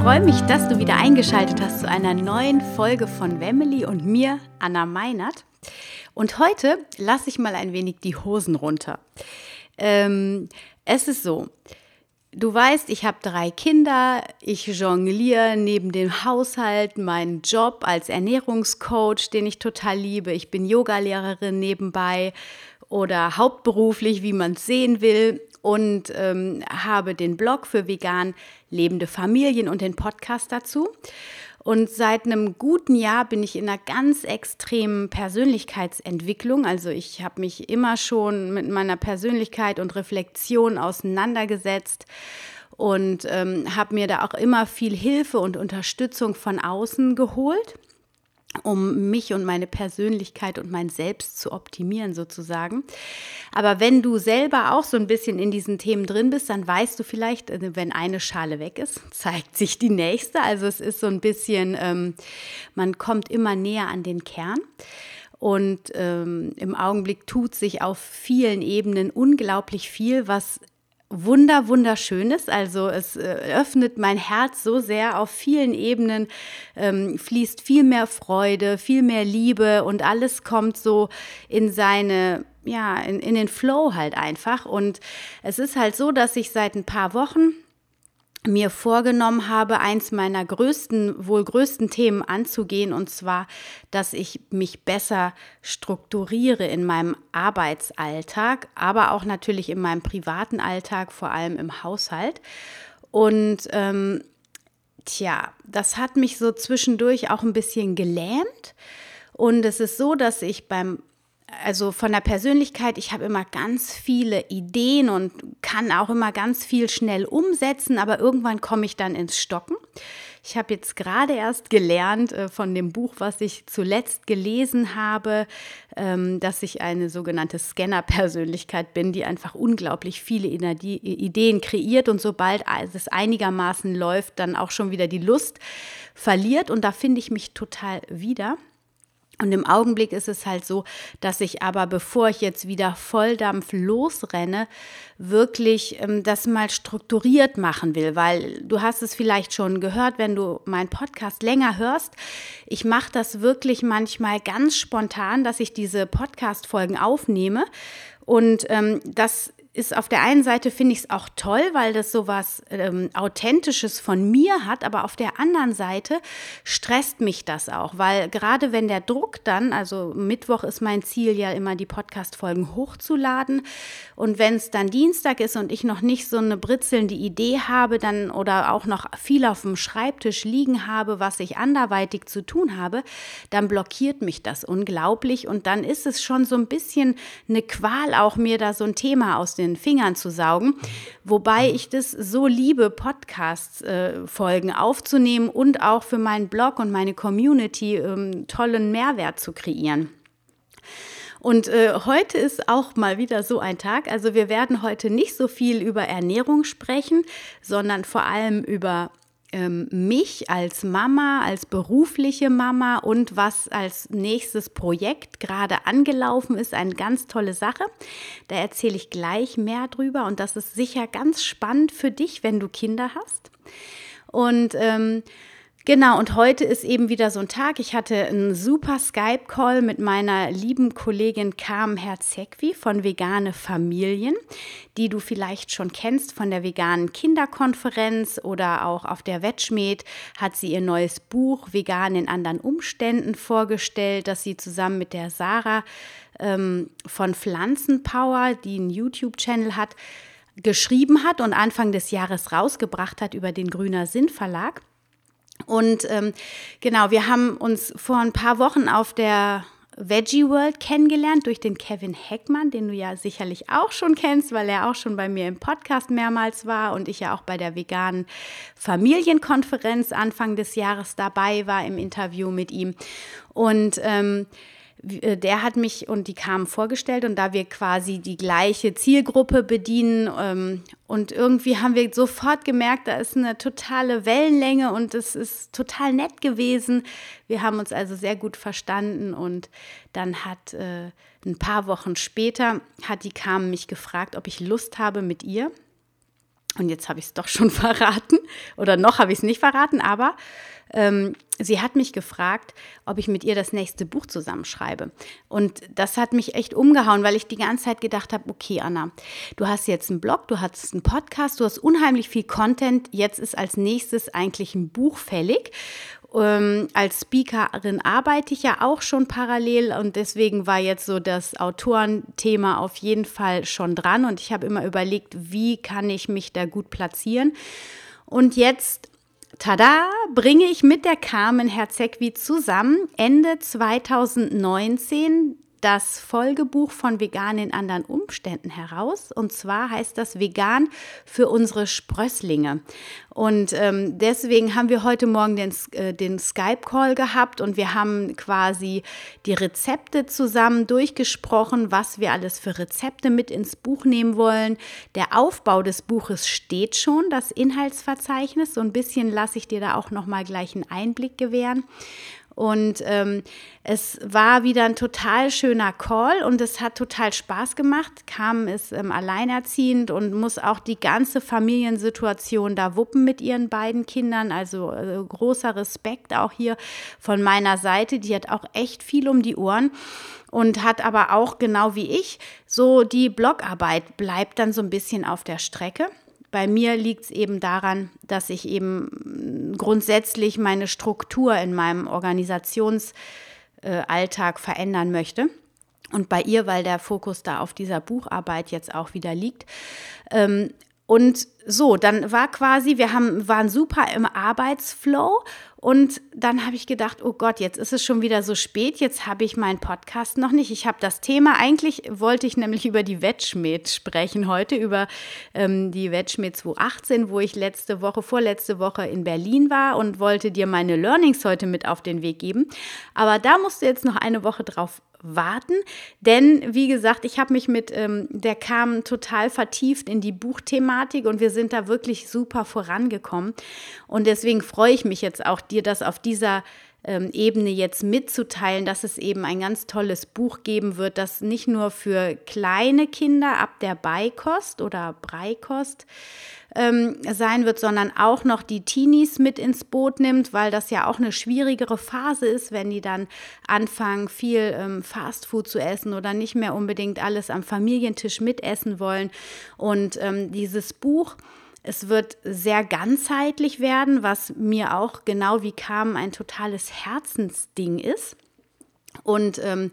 Freue mich, dass du wieder eingeschaltet hast zu einer neuen Folge von Wemily und mir, Anna Meinert. Und heute lasse ich mal ein wenig die Hosen runter. Ähm, es ist so, du weißt, ich habe drei Kinder, ich jongliere neben dem Haushalt meinen Job als Ernährungscoach, den ich total liebe. Ich bin Yogalehrerin nebenbei oder hauptberuflich, wie man es sehen will und ähm, habe den Blog für vegan lebende Familien und den Podcast dazu. Und seit einem guten Jahr bin ich in einer ganz extremen Persönlichkeitsentwicklung. Also ich habe mich immer schon mit meiner Persönlichkeit und Reflexion auseinandergesetzt und ähm, habe mir da auch immer viel Hilfe und Unterstützung von außen geholt um mich und meine Persönlichkeit und mein Selbst zu optimieren sozusagen. Aber wenn du selber auch so ein bisschen in diesen Themen drin bist, dann weißt du vielleicht, äh, wenn eine Schale weg ist, zeigt sich die nächste. Also es ist so ein bisschen, ähm, man kommt immer näher an den Kern. Und ähm, im Augenblick tut sich auf vielen Ebenen unglaublich viel, was wunder wunderschönes. Also es äh, öffnet mein Herz so sehr auf vielen Ebenen, ähm, fließt viel mehr Freude, viel mehr Liebe und alles kommt so in seine ja, in, in den Flow halt einfach. Und es ist halt so, dass ich seit ein paar Wochen mir vorgenommen habe, eins meiner größten, wohl größten Themen anzugehen, und zwar, dass ich mich besser strukturiere in meinem Arbeitsalltag, aber auch natürlich in meinem privaten Alltag, vor allem im Haushalt. Und ähm, tja, das hat mich so zwischendurch auch ein bisschen gelähmt. Und es ist so, dass ich beim also von der Persönlichkeit, ich habe immer ganz viele Ideen und kann auch immer ganz viel schnell umsetzen, aber irgendwann komme ich dann ins Stocken. Ich habe jetzt gerade erst gelernt äh, von dem Buch, was ich zuletzt gelesen habe, ähm, dass ich eine sogenannte Scanner-Persönlichkeit bin, die einfach unglaublich viele Ideen kreiert und sobald es einigermaßen läuft, dann auch schon wieder die Lust verliert. Und da finde ich mich total wieder. Und im Augenblick ist es halt so, dass ich aber, bevor ich jetzt wieder Volldampf losrenne, wirklich ähm, das mal strukturiert machen will, weil du hast es vielleicht schon gehört, wenn du meinen Podcast länger hörst. Ich mache das wirklich manchmal ganz spontan, dass ich diese Podcast-Folgen aufnehme. Und ähm, das ist auf der einen Seite finde ich es auch toll, weil das so was ähm, Authentisches von mir hat, aber auf der anderen Seite stresst mich das auch, weil gerade wenn der Druck dann, also Mittwoch ist mein Ziel ja immer die Podcast-Folgen hochzuladen. Und wenn es dann Dienstag ist und ich noch nicht so eine britzelnde Idee habe, dann oder auch noch viel auf dem Schreibtisch liegen habe, was ich anderweitig zu tun habe, dann blockiert mich das unglaublich. Und dann ist es schon so ein bisschen eine Qual, auch mir da so ein Thema aus den Fingern zu saugen. Wobei ich das so liebe, Podcast-Folgen äh, aufzunehmen und auch für meinen Blog und meine Community ähm, tollen Mehrwert zu kreieren. Und äh, heute ist auch mal wieder so ein Tag. Also wir werden heute nicht so viel über Ernährung sprechen, sondern vor allem über ähm, mich als Mama, als berufliche Mama und was als nächstes Projekt gerade angelaufen ist, eine ganz tolle Sache. Da erzähle ich gleich mehr drüber und das ist sicher ganz spannend für dich, wenn du Kinder hast. Und ähm, Genau, und heute ist eben wieder so ein Tag. Ich hatte einen super Skype-Call mit meiner lieben Kollegin Carmen Herzegwi von Vegane Familien, die du vielleicht schon kennst von der veganen Kinderkonferenz oder auch auf der Wetschmed hat sie ihr neues Buch Vegan in anderen Umständen vorgestellt, das sie zusammen mit der Sarah ähm, von Pflanzenpower, die einen YouTube-Channel hat, geschrieben hat und Anfang des Jahres rausgebracht hat über den Grüner Sinn Verlag. Und ähm, genau, wir haben uns vor ein paar Wochen auf der Veggie World kennengelernt durch den Kevin Heckmann, den du ja sicherlich auch schon kennst, weil er auch schon bei mir im Podcast mehrmals war und ich ja auch bei der veganen Familienkonferenz Anfang des Jahres dabei war im Interview mit ihm. Und ähm, äh, der hat mich und die kamen vorgestellt und da wir quasi die gleiche Zielgruppe bedienen ähm, und irgendwie haben wir sofort gemerkt, da ist eine totale Wellenlänge und es ist total nett gewesen. Wir haben uns also sehr gut verstanden und dann hat äh, ein paar Wochen später hat die Carmen mich gefragt, ob ich Lust habe mit ihr. Und jetzt habe ich es doch schon verraten oder noch habe ich es nicht verraten, aber ähm, sie hat mich gefragt, ob ich mit ihr das nächste Buch zusammenschreibe. Und das hat mich echt umgehauen, weil ich die ganze Zeit gedacht habe, okay, Anna, du hast jetzt einen Blog, du hast einen Podcast, du hast unheimlich viel Content, jetzt ist als nächstes eigentlich ein Buch fällig. Ähm, als Speakerin arbeite ich ja auch schon parallel und deswegen war jetzt so das Autorenthema auf jeden Fall schon dran und ich habe immer überlegt, wie kann ich mich da gut platzieren. Und jetzt tada, bringe ich mit der Carmen Herzegwi zusammen Ende 2019 das Folgebuch von Vegan in anderen Umständen heraus. Und zwar heißt das Vegan für unsere Sprösslinge. Und ähm, deswegen haben wir heute Morgen den, äh, den Skype-Call gehabt und wir haben quasi die Rezepte zusammen durchgesprochen, was wir alles für Rezepte mit ins Buch nehmen wollen. Der Aufbau des Buches steht schon, das Inhaltsverzeichnis. So ein bisschen lasse ich dir da auch noch mal gleich einen Einblick gewähren. Und ähm, es war wieder ein total schöner Call und es hat total Spaß gemacht. Kam ist ähm, alleinerziehend und muss auch die ganze Familiensituation da wuppen mit ihren beiden Kindern. Also äh, großer Respekt auch hier von meiner Seite. Die hat auch echt viel um die Ohren und hat aber auch genau wie ich so die Blogarbeit bleibt dann so ein bisschen auf der Strecke. Bei mir liegt es eben daran, dass ich eben grundsätzlich meine Struktur in meinem Organisationsalltag verändern möchte. Und bei ihr, weil der Fokus da auf dieser Bucharbeit jetzt auch wieder liegt. Ähm, und so, dann war quasi, wir haben, waren super im Arbeitsflow und dann habe ich gedacht, oh Gott, jetzt ist es schon wieder so spät, jetzt habe ich meinen Podcast noch nicht. Ich habe das Thema, eigentlich wollte ich nämlich über die Wetschmed sprechen heute, über ähm, die Wetschmed 2018, wo ich letzte Woche, vorletzte Woche in Berlin war und wollte dir meine Learnings heute mit auf den Weg geben. Aber da musst du jetzt noch eine Woche drauf warten. Denn, wie gesagt, ich habe mich mit ähm, der Carmen total vertieft in die Buchthematik und wir sind da wirklich super vorangekommen. Und deswegen freue ich mich jetzt auch, dir das auf dieser ähm, Ebene jetzt mitzuteilen, dass es eben ein ganz tolles Buch geben wird, das nicht nur für kleine Kinder ab der Beikost oder Breikost ähm, sein wird, sondern auch noch die Teenies mit ins Boot nimmt, weil das ja auch eine schwierigere Phase ist, wenn die dann anfangen, viel ähm, Fastfood zu essen oder nicht mehr unbedingt alles am Familientisch mitessen wollen. Und ähm, dieses Buch, es wird sehr ganzheitlich werden, was mir auch genau wie kam ein totales Herzensding ist. Und ähm,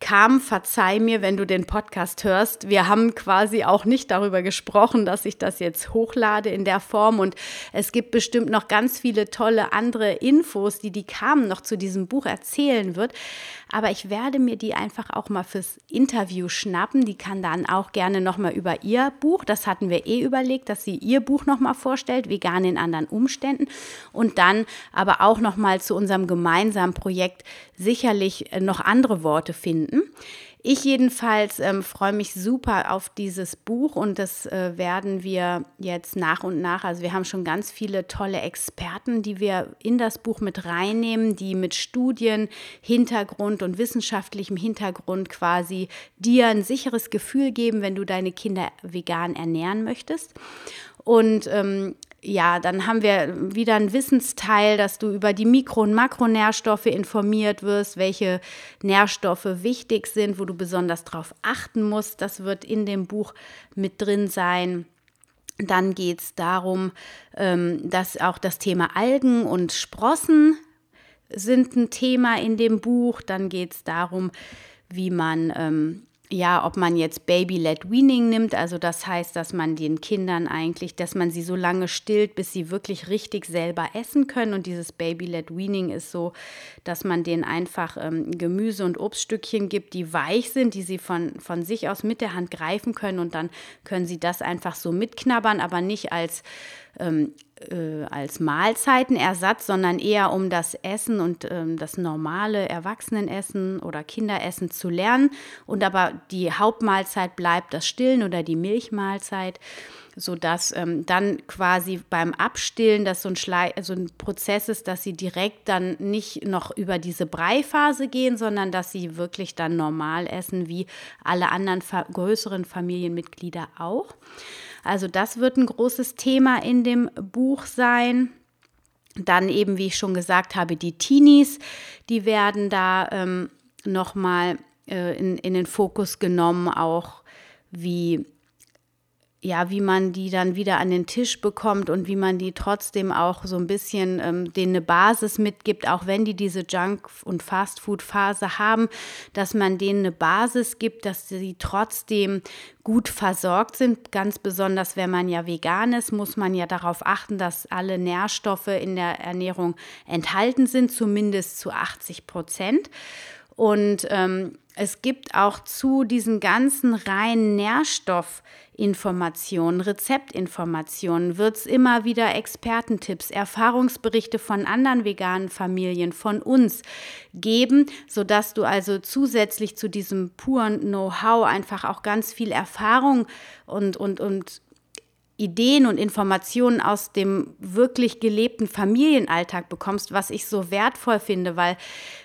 kam, verzeih mir, wenn du den Podcast hörst. Wir haben quasi auch nicht darüber gesprochen, dass ich das jetzt hochlade in der Form. Und es gibt bestimmt noch ganz viele tolle andere Infos, die die Carmen noch zu diesem Buch erzählen wird. Aber ich werde mir die einfach auch mal fürs Interview schnappen. Die kann dann auch gerne nochmal über ihr Buch, das hatten wir eh überlegt, dass sie ihr Buch nochmal vorstellt, Vegan in anderen Umständen. Und dann aber auch nochmal zu unserem gemeinsamen Projekt sicherlich noch andere Worte finden. Ich jedenfalls ähm, freue mich super auf dieses Buch und das äh, werden wir jetzt nach und nach, also wir haben schon ganz viele tolle Experten, die wir in das Buch mit reinnehmen, die mit Studien, Hintergrund und wissenschaftlichem Hintergrund quasi dir ein sicheres Gefühl geben, wenn du deine Kinder vegan ernähren möchtest. Und ähm, ja, dann haben wir wieder einen Wissensteil, dass du über die Mikro- und Makronährstoffe informiert wirst, welche Nährstoffe wichtig sind, wo du besonders darauf achten musst. Das wird in dem Buch mit drin sein. Dann geht es darum, ähm, dass auch das Thema Algen und Sprossen sind ein Thema in dem Buch. Dann geht es darum, wie man ähm, ja, ob man jetzt Baby-led Weaning nimmt, also das heißt, dass man den Kindern eigentlich, dass man sie so lange stillt, bis sie wirklich richtig selber essen können. Und dieses Baby-led Weaning ist so, dass man denen einfach ähm, Gemüse und Obststückchen gibt, die weich sind, die sie von, von sich aus mit der Hand greifen können. Und dann können sie das einfach so mitknabbern, aber nicht als ähm, äh, als Mahlzeitenersatz, sondern eher um das Essen und ähm, das normale Erwachsenenessen oder Kinderessen zu lernen. Und aber die Hauptmahlzeit bleibt das Stillen oder die Milchmahlzeit sodass ähm, dann quasi beim Abstillen das so ein, Schlei so ein Prozess ist, dass sie direkt dann nicht noch über diese Breiphase gehen, sondern dass sie wirklich dann normal essen, wie alle anderen fa größeren Familienmitglieder auch. Also das wird ein großes Thema in dem Buch sein. Dann eben, wie ich schon gesagt habe, die Teenies, die werden da ähm, nochmal äh, in, in den Fokus genommen, auch wie ja, wie man die dann wieder an den Tisch bekommt und wie man die trotzdem auch so ein bisschen ähm, denen eine Basis mitgibt, auch wenn die diese Junk- und Fastfood-Phase haben, dass man denen eine Basis gibt, dass sie trotzdem gut versorgt sind. Ganz besonders, wenn man ja vegan ist, muss man ja darauf achten, dass alle Nährstoffe in der Ernährung enthalten sind, zumindest zu 80 Prozent. Und ähm, es gibt auch zu diesen ganzen reinen Nährstoffinformationen, Rezeptinformationen, wird es immer wieder Expertentipps, Erfahrungsberichte von anderen veganen Familien, von uns geben, sodass du also zusätzlich zu diesem puren Know-how einfach auch ganz viel Erfahrung und, und, und Ideen und Informationen aus dem wirklich gelebten Familienalltag bekommst, was ich so wertvoll finde, weil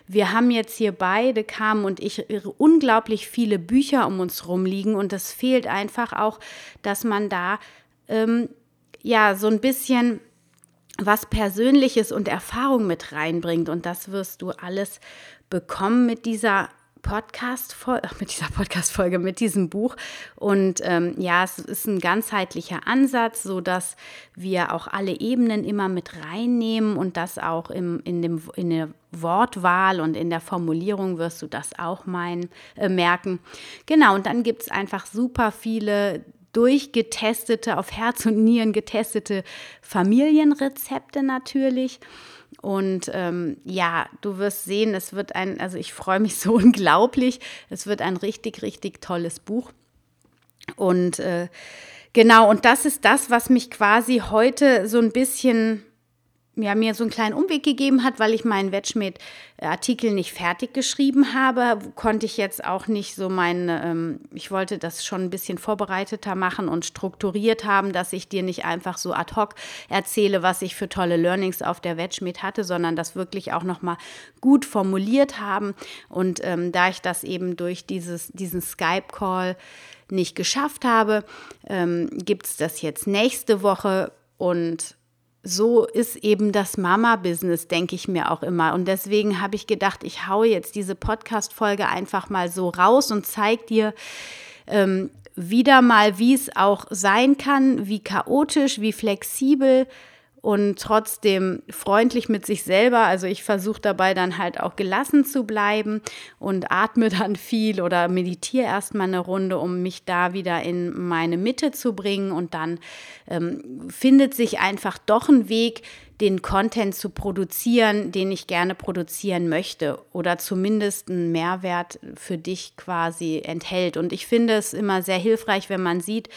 wir haben jetzt hier beide, Carmen und ich, unglaublich viele Bücher um uns rumliegen und es fehlt einfach auch, dass man da ähm, ja so ein bisschen was Persönliches und Erfahrung mit reinbringt und das wirst du alles bekommen mit dieser Podcast mit dieser Podcast-Folge, mit diesem Buch. Und ähm, ja, es ist ein ganzheitlicher Ansatz, sodass wir auch alle Ebenen immer mit reinnehmen und das auch im, in, dem, in der Wortwahl und in der Formulierung wirst du das auch mein, äh, merken. Genau, und dann gibt es einfach super viele durchgetestete, auf Herz und Nieren getestete Familienrezepte natürlich. Und ähm, ja, du wirst sehen, es wird ein, also ich freue mich so unglaublich, es wird ein richtig, richtig tolles Buch. Und äh, genau, und das ist das, was mich quasi heute so ein bisschen ja, mir so einen kleinen Umweg gegeben hat, weil ich meinen Wetschmed-Artikel nicht fertig geschrieben habe, konnte ich jetzt auch nicht so meine, ähm, ich wollte das schon ein bisschen vorbereiteter machen und strukturiert haben, dass ich dir nicht einfach so ad hoc erzähle, was ich für tolle Learnings auf der Wetschmed hatte, sondern das wirklich auch nochmal gut formuliert haben. Und ähm, da ich das eben durch dieses, diesen Skype-Call nicht geschafft habe, ähm, gibt es das jetzt nächste Woche und so ist eben das Mama-Business, denke ich mir auch immer. Und deswegen habe ich gedacht, ich haue jetzt diese Podcast-Folge einfach mal so raus und zeige dir ähm, wieder mal, wie es auch sein kann, wie chaotisch, wie flexibel und trotzdem freundlich mit sich selber. Also ich versuche dabei dann halt auch gelassen zu bleiben und atme dann viel oder meditiere erstmal eine Runde, um mich da wieder in meine Mitte zu bringen. Und dann ähm, findet sich einfach doch ein Weg, den Content zu produzieren, den ich gerne produzieren möchte oder zumindest einen Mehrwert für dich quasi enthält. Und ich finde es immer sehr hilfreich, wenn man sieht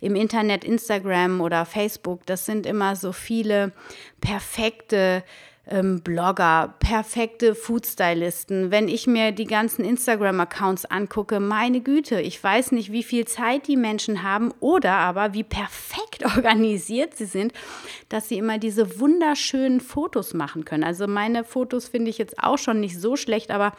im Internet, Instagram oder Facebook, das sind immer so viele perfekte ähm, Blogger, perfekte Foodstylisten. Wenn ich mir die ganzen Instagram-Accounts angucke, meine Güte, ich weiß nicht, wie viel Zeit die Menschen haben oder aber wie perfekt organisiert sie sind, dass sie immer diese wunderschönen Fotos machen können. Also meine Fotos finde ich jetzt auch schon nicht so schlecht, aber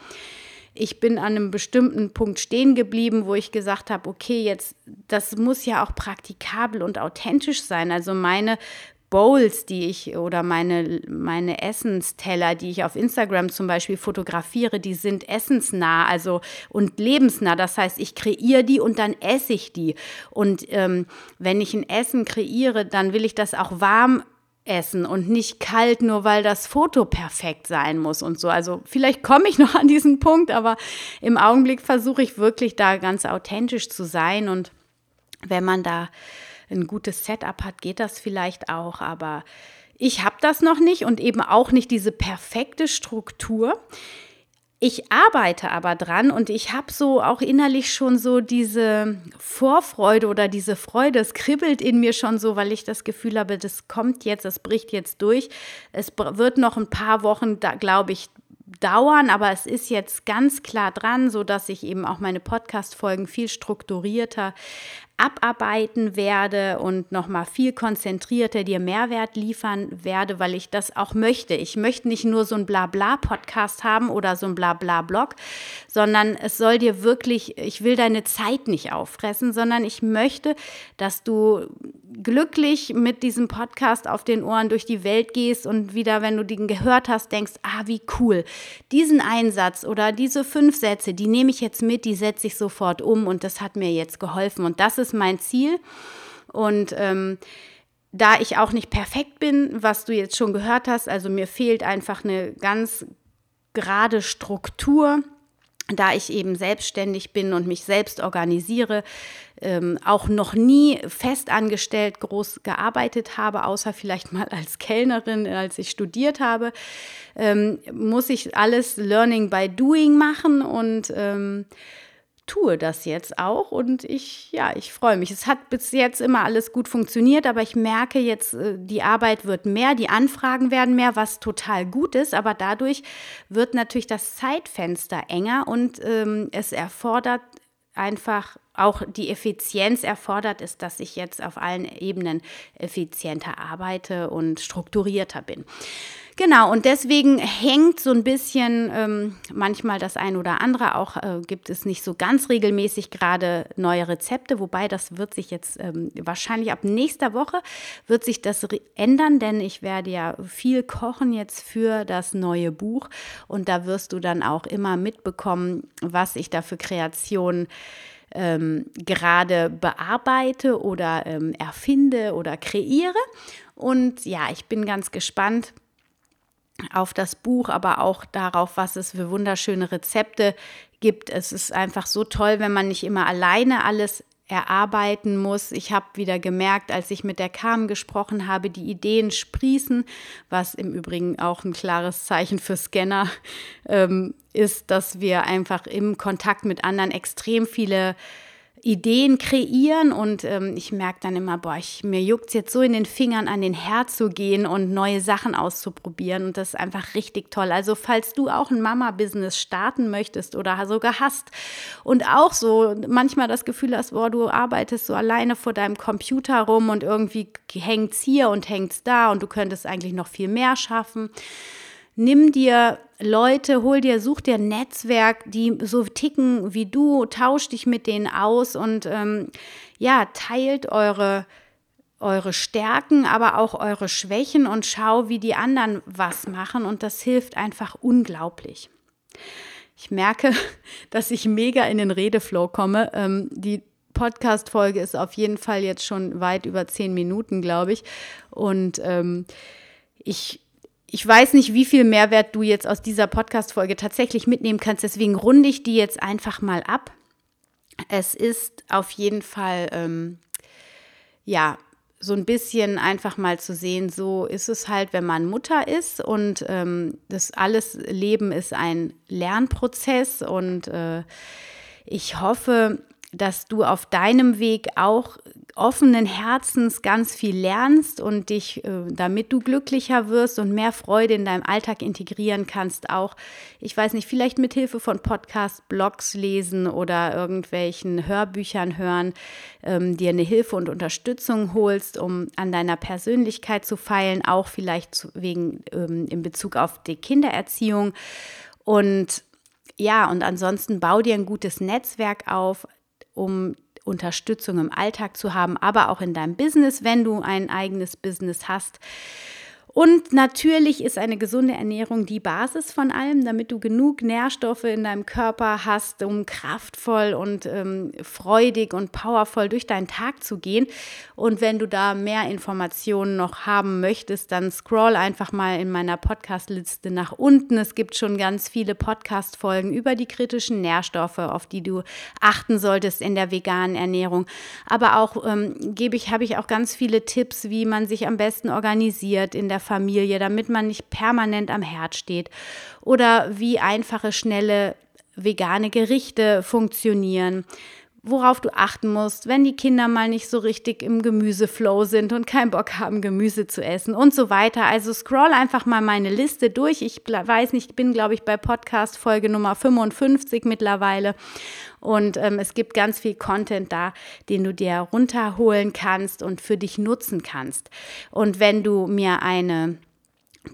ich bin an einem bestimmten Punkt stehen geblieben, wo ich gesagt habe, okay, jetzt, das muss ja auch praktikabel und authentisch sein. Also meine Bowls, die ich oder meine, meine Essensteller, die ich auf Instagram zum Beispiel fotografiere, die sind essensnah also und lebensnah. Das heißt, ich kreiere die und dann esse ich die. Und ähm, wenn ich ein Essen kreiere, dann will ich das auch warm essen und nicht kalt, nur weil das Foto perfekt sein muss und so. Also vielleicht komme ich noch an diesen Punkt, aber im Augenblick versuche ich wirklich da ganz authentisch zu sein und wenn man da ein gutes Setup hat, geht das vielleicht auch, aber ich habe das noch nicht und eben auch nicht diese perfekte Struktur. Ich arbeite aber dran und ich habe so auch innerlich schon so diese Vorfreude oder diese Freude. Es kribbelt in mir schon so, weil ich das Gefühl habe, das kommt jetzt, das bricht jetzt durch. Es wird noch ein paar Wochen, glaube ich, dauern, aber es ist jetzt ganz klar dran, so dass ich eben auch meine Podcast Folgen viel strukturierter abarbeiten werde und noch mal viel konzentrierter dir Mehrwert liefern werde, weil ich das auch möchte. Ich möchte nicht nur so ein Blabla-Podcast haben oder so ein Blabla-Blog, sondern es soll dir wirklich, ich will deine Zeit nicht auffressen, sondern ich möchte, dass du glücklich mit diesem Podcast auf den Ohren durch die Welt gehst und wieder, wenn du den gehört hast, denkst, ah, wie cool. Diesen Einsatz oder diese fünf Sätze, die nehme ich jetzt mit, die setze ich sofort um und das hat mir jetzt geholfen. Und das ist mein Ziel. Und ähm, da ich auch nicht perfekt bin, was du jetzt schon gehört hast, also mir fehlt einfach eine ganz gerade Struktur, da ich eben selbstständig bin und mich selbst organisiere, ähm, auch noch nie festangestellt groß gearbeitet habe, außer vielleicht mal als Kellnerin, als ich studiert habe, ähm, muss ich alles Learning by Doing machen und ähm, tue das jetzt auch und ich, ja, ich freue mich. Es hat bis jetzt immer alles gut funktioniert, aber ich merke jetzt, äh, die Arbeit wird mehr, die Anfragen werden mehr, was total gut ist, aber dadurch wird natürlich das Zeitfenster enger und ähm, es erfordert einfach auch die Effizienz erfordert ist, dass ich jetzt auf allen Ebenen effizienter arbeite und strukturierter bin. Genau, und deswegen hängt so ein bisschen ähm, manchmal das ein oder andere. Auch äh, gibt es nicht so ganz regelmäßig gerade neue Rezepte, wobei das wird sich jetzt ähm, wahrscheinlich ab nächster Woche wird sich das ändern, denn ich werde ja viel kochen jetzt für das neue Buch und da wirst du dann auch immer mitbekommen, was ich da für Kreationen ähm, gerade bearbeite oder ähm, erfinde oder kreiere. Und ja, ich bin ganz gespannt auf das Buch, aber auch darauf, was es für wunderschöne Rezepte gibt. Es ist einfach so toll, wenn man nicht immer alleine alles erarbeiten muss. Ich habe wieder gemerkt, als ich mit der Carmen gesprochen habe, die Ideen sprießen, was im Übrigen auch ein klares Zeichen für Scanner ähm, ist, dass wir einfach im Kontakt mit anderen extrem viele Ideen kreieren und ähm, ich merke dann immer, boah, ich, mir juckt es jetzt so in den Fingern, an den Herd zu gehen und neue Sachen auszuprobieren und das ist einfach richtig toll. Also falls du auch ein Mama-Business starten möchtest oder sogar hast und auch so manchmal das Gefühl hast, boah, du arbeitest so alleine vor deinem Computer rum und irgendwie hängt es hier und hängt es da und du könntest eigentlich noch viel mehr schaffen Nimm dir Leute, hol dir, such dir ein Netzwerk, die so ticken wie du, tausch dich mit denen aus und ähm, ja, teilt eure, eure Stärken, aber auch eure Schwächen und schau, wie die anderen was machen und das hilft einfach unglaublich. Ich merke, dass ich mega in den Redeflow komme. Ähm, die Podcast-Folge ist auf jeden Fall jetzt schon weit über zehn Minuten, glaube ich. Und ähm, ich ich weiß nicht, wie viel Mehrwert du jetzt aus dieser Podcast-Folge tatsächlich mitnehmen kannst. Deswegen runde ich die jetzt einfach mal ab. Es ist auf jeden Fall, ähm, ja, so ein bisschen einfach mal zu sehen, so ist es halt, wenn man Mutter ist und ähm, das alles Leben ist ein Lernprozess und äh, ich hoffe, dass du auf deinem Weg auch offenen Herzens ganz viel lernst und dich, äh, damit du glücklicher wirst und mehr Freude in deinem Alltag integrieren kannst, auch, ich weiß nicht, vielleicht mit Hilfe von Podcasts, Blogs lesen oder irgendwelchen Hörbüchern hören, ähm, dir eine Hilfe und Unterstützung holst, um an deiner Persönlichkeit zu feilen, auch vielleicht wegen ähm, in Bezug auf die Kindererziehung. Und ja, und ansonsten bau dir ein gutes Netzwerk auf, um Unterstützung im Alltag zu haben, aber auch in deinem Business, wenn du ein eigenes Business hast. Und natürlich ist eine gesunde Ernährung die Basis von allem, damit du genug Nährstoffe in deinem Körper hast, um kraftvoll und ähm, freudig und powervoll durch deinen Tag zu gehen. Und wenn du da mehr Informationen noch haben möchtest, dann scroll einfach mal in meiner Podcast-Liste nach unten. Es gibt schon ganz viele Podcast-Folgen über die kritischen Nährstoffe, auf die du achten solltest in der veganen Ernährung. Aber auch ähm, gebe ich, habe ich auch ganz viele Tipps, wie man sich am besten organisiert in der Familie, damit man nicht permanent am Herd steht. Oder wie einfache, schnelle vegane Gerichte funktionieren worauf du achten musst, wenn die Kinder mal nicht so richtig im Gemüseflow sind und keinen Bock haben, Gemüse zu essen und so weiter. Also scroll einfach mal meine Liste durch. Ich weiß nicht, ich bin, glaube ich, bei Podcast Folge Nummer 55 mittlerweile. Und ähm, es gibt ganz viel Content da, den du dir runterholen kannst und für dich nutzen kannst. Und wenn du mir eine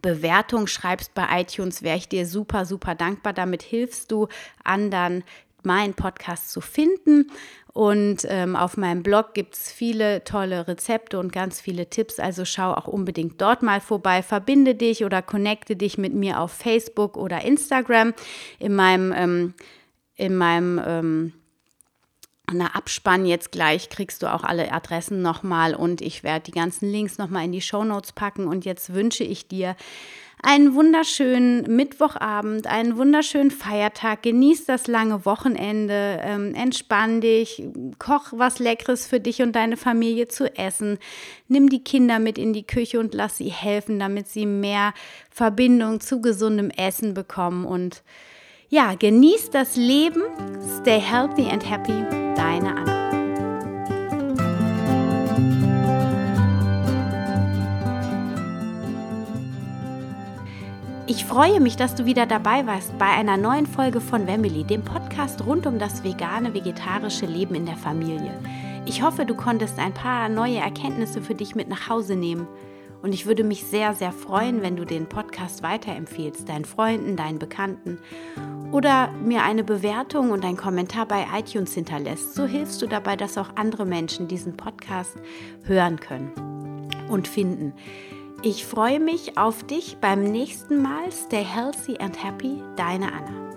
Bewertung schreibst bei iTunes, wäre ich dir super, super dankbar. Damit hilfst du anderen, meinen Podcast zu finden. Und ähm, auf meinem Blog gibt es viele tolle Rezepte und ganz viele Tipps. Also schau auch unbedingt dort mal vorbei. Verbinde dich oder connecte dich mit mir auf Facebook oder Instagram. In meinem, ähm, in meinem ähm, na, Abspann jetzt gleich kriegst du auch alle Adressen nochmal und ich werde die ganzen Links nochmal in die Show Notes packen. Und jetzt wünsche ich dir einen wunderschönen Mittwochabend, einen wunderschönen Feiertag. Genieß das lange Wochenende, ähm, entspann dich, koch was Leckeres für dich und deine Familie zu essen. Nimm die Kinder mit in die Küche und lass sie helfen, damit sie mehr Verbindung zu gesundem Essen bekommen. Und ja, genieß das Leben. Stay healthy and happy. Deine Anna. Ich freue mich, dass du wieder dabei warst bei einer neuen Folge von Family, dem Podcast rund um das vegane, vegetarische Leben in der Familie. Ich hoffe, du konntest ein paar neue Erkenntnisse für dich mit nach Hause nehmen. Und ich würde mich sehr, sehr freuen, wenn du den Podcast weiterempfehlst, deinen Freunden, deinen Bekannten oder mir eine Bewertung und einen Kommentar bei iTunes hinterlässt. So hilfst du dabei, dass auch andere Menschen diesen Podcast hören können und finden. Ich freue mich auf dich beim nächsten Mal. Stay healthy and happy, deine Anna.